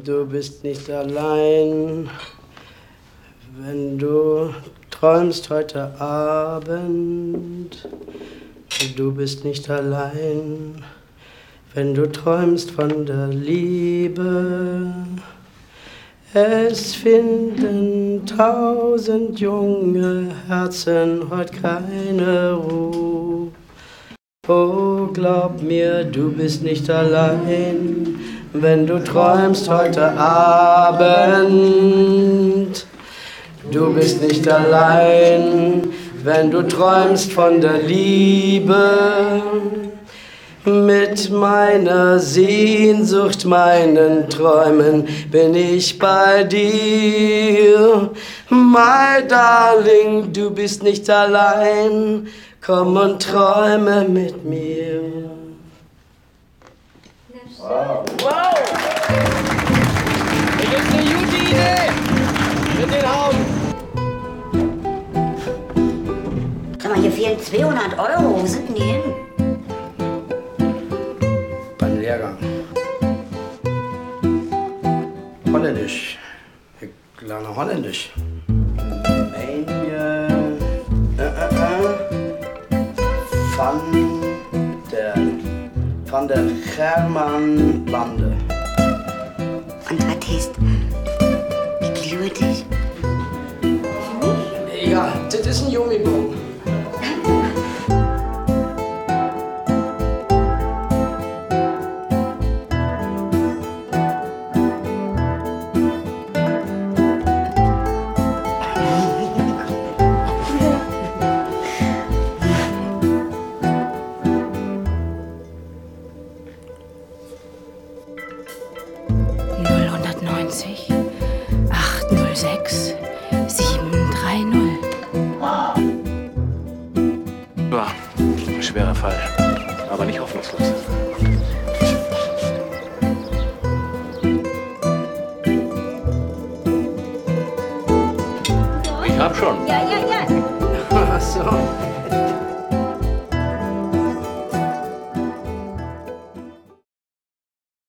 Du bist nicht allein, wenn du träumst heute Abend. Du bist nicht allein, wenn du träumst von der Liebe. Es finden tausend junge Herzen heute keine Ruhe. Oh, glaub mir, du bist nicht allein wenn du träumst heute Abend. Du bist nicht allein, wenn du träumst von der Liebe. Mit meiner Sehnsucht, meinen Träumen bin ich bei dir. My darling, du bist nicht allein, komm und träume mit mir. Wow. wow. Das ist eine gute Idee. Mit den Augen. Sag mal, hier fehlen 200 Euro. Wo sind denn die hin? Beim Lehrgang. Holländisch. Ich lerne Holländisch. Manje. Van van der German Lande. Und was heißt Glütig? Ja, das ist ein Jummibon. schwerer Fall, aber nicht hoffnungslos. Ich hab schon. Ja, ja, ja. Ach so.